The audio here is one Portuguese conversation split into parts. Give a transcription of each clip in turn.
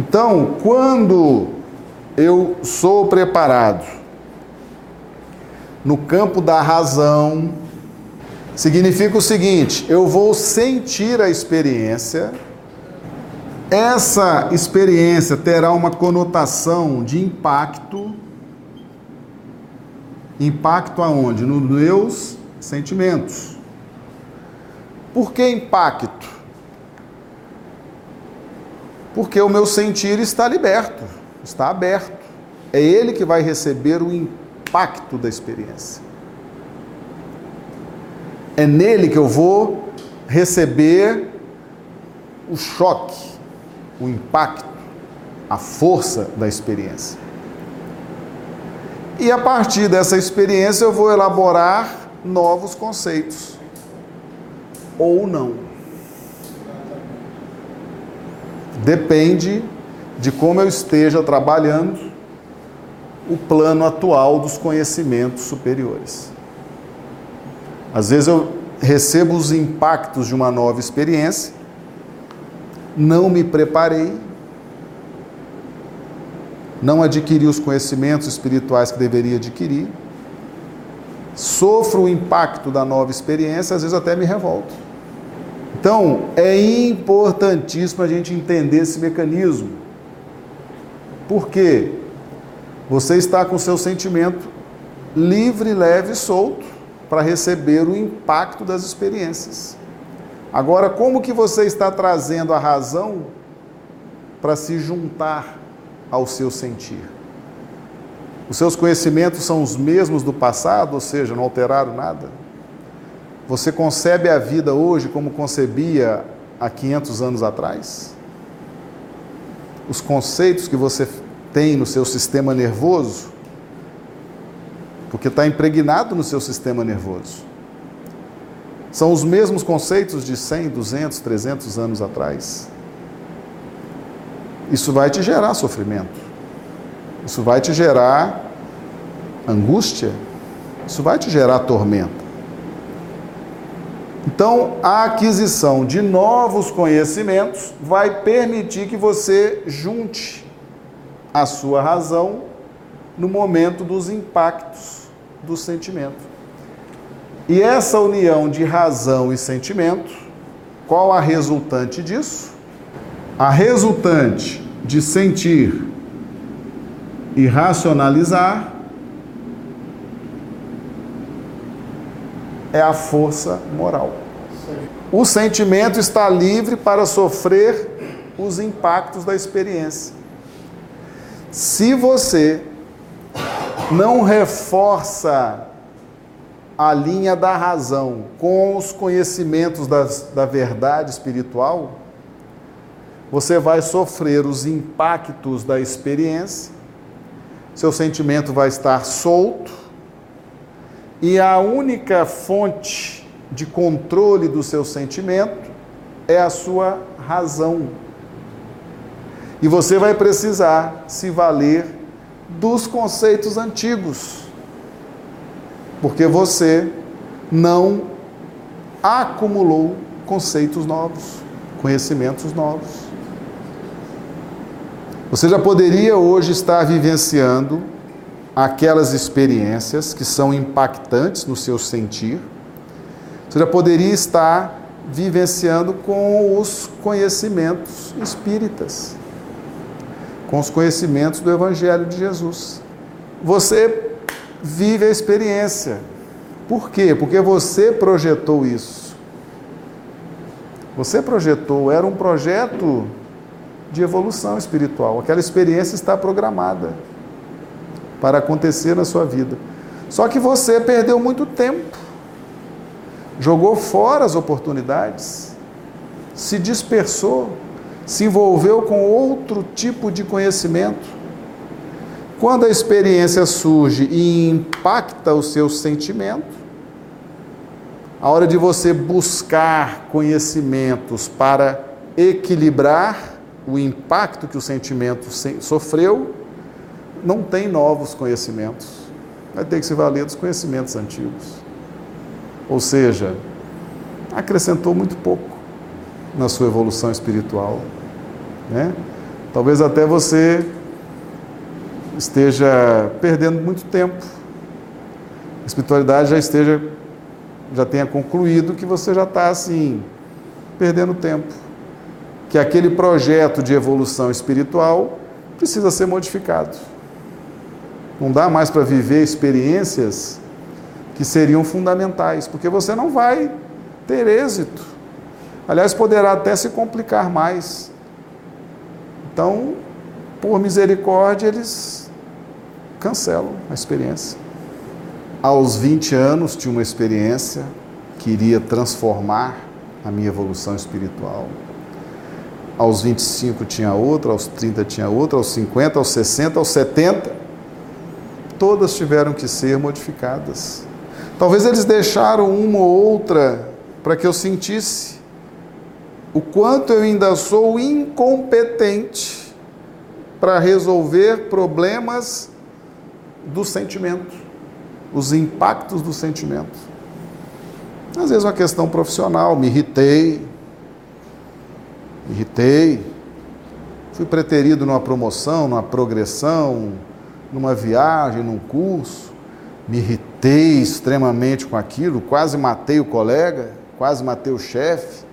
Então, quando eu sou preparado no campo da razão, significa o seguinte: eu vou sentir a experiência, essa experiência terá uma conotação de impacto. Impacto aonde? Nos meus sentimentos. Por que impacto? Porque o meu sentir está liberto, está aberto. É ele que vai receber o impacto da experiência. É nele que eu vou receber o choque, o impacto, a força da experiência. E a partir dessa experiência eu vou elaborar novos conceitos. Ou não. Depende de como eu esteja trabalhando o plano atual dos conhecimentos superiores. Às vezes eu recebo os impactos de uma nova experiência, não me preparei, não adquiri os conhecimentos espirituais que deveria adquirir, sofro o impacto da nova experiência, às vezes até me revolto. Então, é importantíssimo a gente entender esse mecanismo. Por quê? Você está com seu sentimento livre, leve e solto para receber o impacto das experiências. Agora, como que você está trazendo a razão para se juntar ao seu sentir? Os seus conhecimentos são os mesmos do passado, ou seja, não alteraram nada? Você concebe a vida hoje como concebia há 500 anos atrás? Os conceitos que você tem no seu sistema nervoso, porque está impregnado no seu sistema nervoso, são os mesmos conceitos de 100, 200, 300 anos atrás? Isso vai te gerar sofrimento. Isso vai te gerar angústia, isso vai te gerar tormenta. Então, a aquisição de novos conhecimentos vai permitir que você junte a sua razão no momento dos impactos do sentimento. E essa união de razão e sentimento, qual a resultante disso? A resultante de sentir e racionalizar é a força moral. O sentimento está livre para sofrer os impactos da experiência. Se você não reforça a linha da razão com os conhecimentos das, da verdade espiritual, você vai sofrer os impactos da experiência, seu sentimento vai estar solto, e a única fonte de controle do seu sentimento é a sua razão. E você vai precisar se valer dos conceitos antigos, porque você não acumulou conceitos novos, conhecimentos novos. Você já poderia hoje estar vivenciando aquelas experiências que são impactantes no seu sentir. Você já poderia estar vivenciando com os conhecimentos espíritas, com os conhecimentos do Evangelho de Jesus. Você vive a experiência. Por quê? Porque você projetou isso. Você projetou, era um projeto de evolução espiritual. Aquela experiência está programada para acontecer na sua vida. Só que você perdeu muito tempo, jogou fora as oportunidades, se dispersou, se envolveu com outro tipo de conhecimento. Quando a experiência surge e impacta o seu sentimento, a hora de você buscar conhecimentos para equilibrar o impacto que o sentimento sofreu, não tem novos conhecimentos. Vai ter que se valer dos conhecimentos antigos. Ou seja, acrescentou muito pouco na sua evolução espiritual. Né? Talvez até você esteja perdendo muito tempo. A espiritualidade já esteja, já tenha concluído que você já está assim, perdendo tempo. Que aquele projeto de evolução espiritual precisa ser modificado. Não dá mais para viver experiências que seriam fundamentais, porque você não vai ter êxito. Aliás, poderá até se complicar mais. Então, por misericórdia, eles cancelam a experiência. Aos 20 anos, tinha uma experiência que iria transformar a minha evolução espiritual. Aos 25 tinha outra, aos 30 tinha outra, aos 50, aos 60, aos 70 todas tiveram que ser modificadas. Talvez eles deixaram uma ou outra para que eu sentisse o quanto eu ainda sou incompetente para resolver problemas do sentimento, os impactos do sentimento. Às vezes uma questão profissional, me irritei, me irritei, fui preterido numa promoção, numa progressão, numa viagem, num curso, me irritei extremamente com aquilo, quase matei o colega, quase matei o chefe.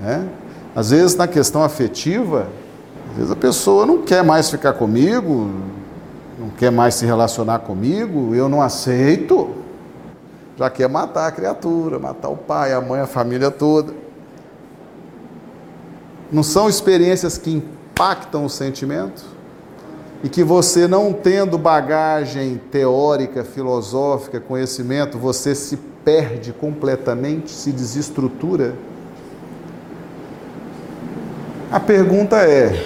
Né? Às vezes, na questão afetiva, às vezes a pessoa não quer mais ficar comigo, não quer mais se relacionar comigo, eu não aceito. Já quer matar a criatura, matar o pai, a mãe, a família toda. Não são experiências que impactam o sentimento? E que você não tendo bagagem teórica, filosófica, conhecimento, você se perde completamente, se desestrutura? A pergunta é: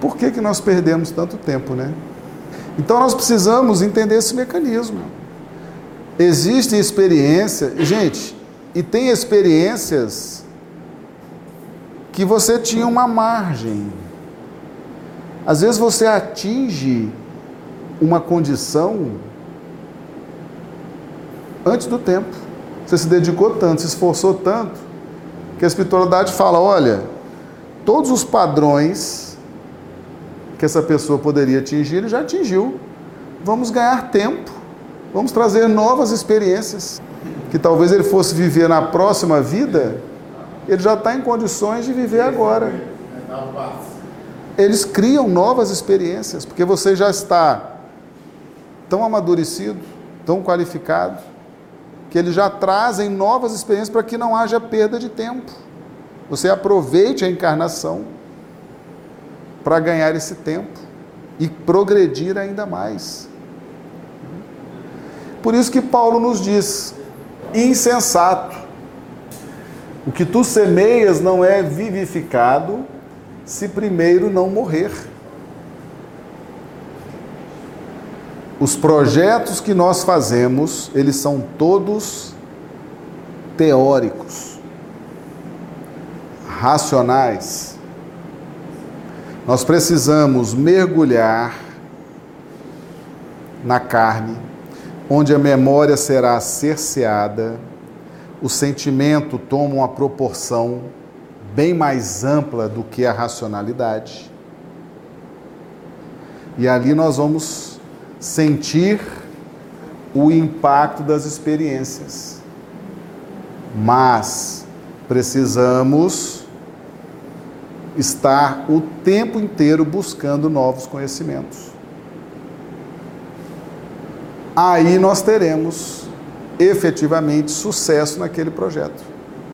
por que, que nós perdemos tanto tempo, né? Então nós precisamos entender esse mecanismo. Existem experiências, gente, e tem experiências que você tinha uma margem às vezes você atinge uma condição antes do tempo. Você se dedicou tanto, se esforçou tanto, que a espiritualidade fala: olha, todos os padrões que essa pessoa poderia atingir, ele já atingiu. Vamos ganhar tempo, vamos trazer novas experiências. Que talvez ele fosse viver na próxima vida, ele já está em condições de viver agora eles criam novas experiências, porque você já está tão amadurecido, tão qualificado, que eles já trazem novas experiências para que não haja perda de tempo. Você aproveite a encarnação para ganhar esse tempo e progredir ainda mais. Por isso que Paulo nos diz: insensato, o que tu semeias não é vivificado se primeiro não morrer. Os projetos que nós fazemos, eles são todos teóricos, racionais. Nós precisamos mergulhar na carne, onde a memória será cerceada, o sentimento toma uma proporção bem mais ampla do que a racionalidade. E ali nós vamos sentir o impacto das experiências. Mas precisamos estar o tempo inteiro buscando novos conhecimentos. Aí nós teremos efetivamente sucesso naquele projeto.